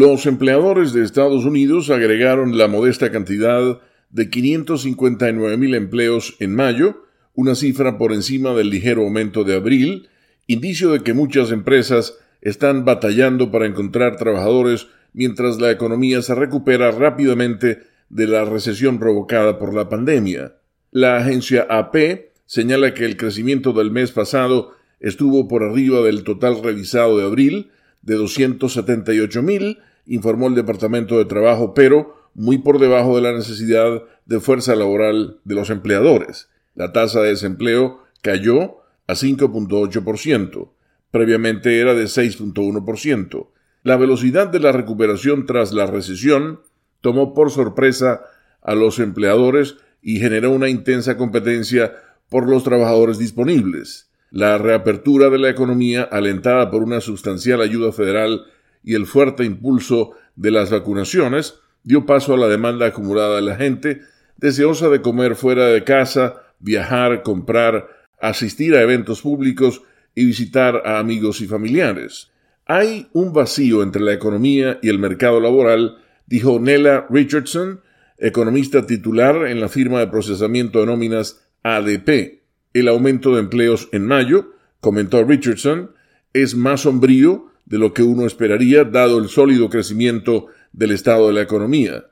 Los empleadores de Estados Unidos agregaron la modesta cantidad de 559 mil empleos en mayo, una cifra por encima del ligero aumento de abril, indicio de que muchas empresas están batallando para encontrar trabajadores mientras la economía se recupera rápidamente de la recesión provocada por la pandemia. La agencia AP señala que el crecimiento del mes pasado estuvo por arriba del total revisado de abril, de 278 mil, informó el Departamento de Trabajo, pero muy por debajo de la necesidad de fuerza laboral de los empleadores. La tasa de desempleo cayó a 5.8%. Previamente era de 6.1%. La velocidad de la recuperación tras la recesión tomó por sorpresa a los empleadores y generó una intensa competencia por los trabajadores disponibles. La reapertura de la economía, alentada por una sustancial ayuda federal y el fuerte impulso de las vacunaciones, dio paso a la demanda acumulada de la gente, deseosa de comer fuera de casa, viajar, comprar, asistir a eventos públicos y visitar a amigos y familiares. Hay un vacío entre la economía y el mercado laboral, dijo Nella Richardson, economista titular en la firma de procesamiento de nóminas ADP. El aumento de empleos en mayo, comentó Richardson, es más sombrío de lo que uno esperaría dado el sólido crecimiento del estado de la economía.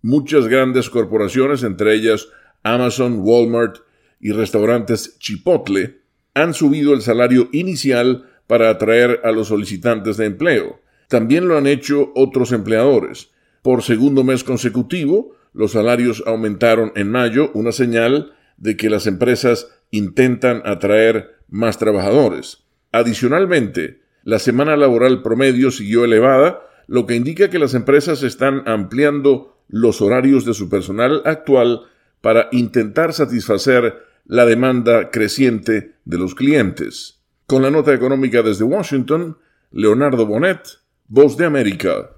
Muchas grandes corporaciones, entre ellas Amazon, Walmart y restaurantes Chipotle, han subido el salario inicial para atraer a los solicitantes de empleo. También lo han hecho otros empleadores. Por segundo mes consecutivo, los salarios aumentaron en mayo, una señal de que las empresas intentan atraer más trabajadores. Adicionalmente, la semana laboral promedio siguió elevada, lo que indica que las empresas están ampliando los horarios de su personal actual para intentar satisfacer la demanda creciente de los clientes. Con la nota económica desde Washington, Leonardo Bonet, Voz de América.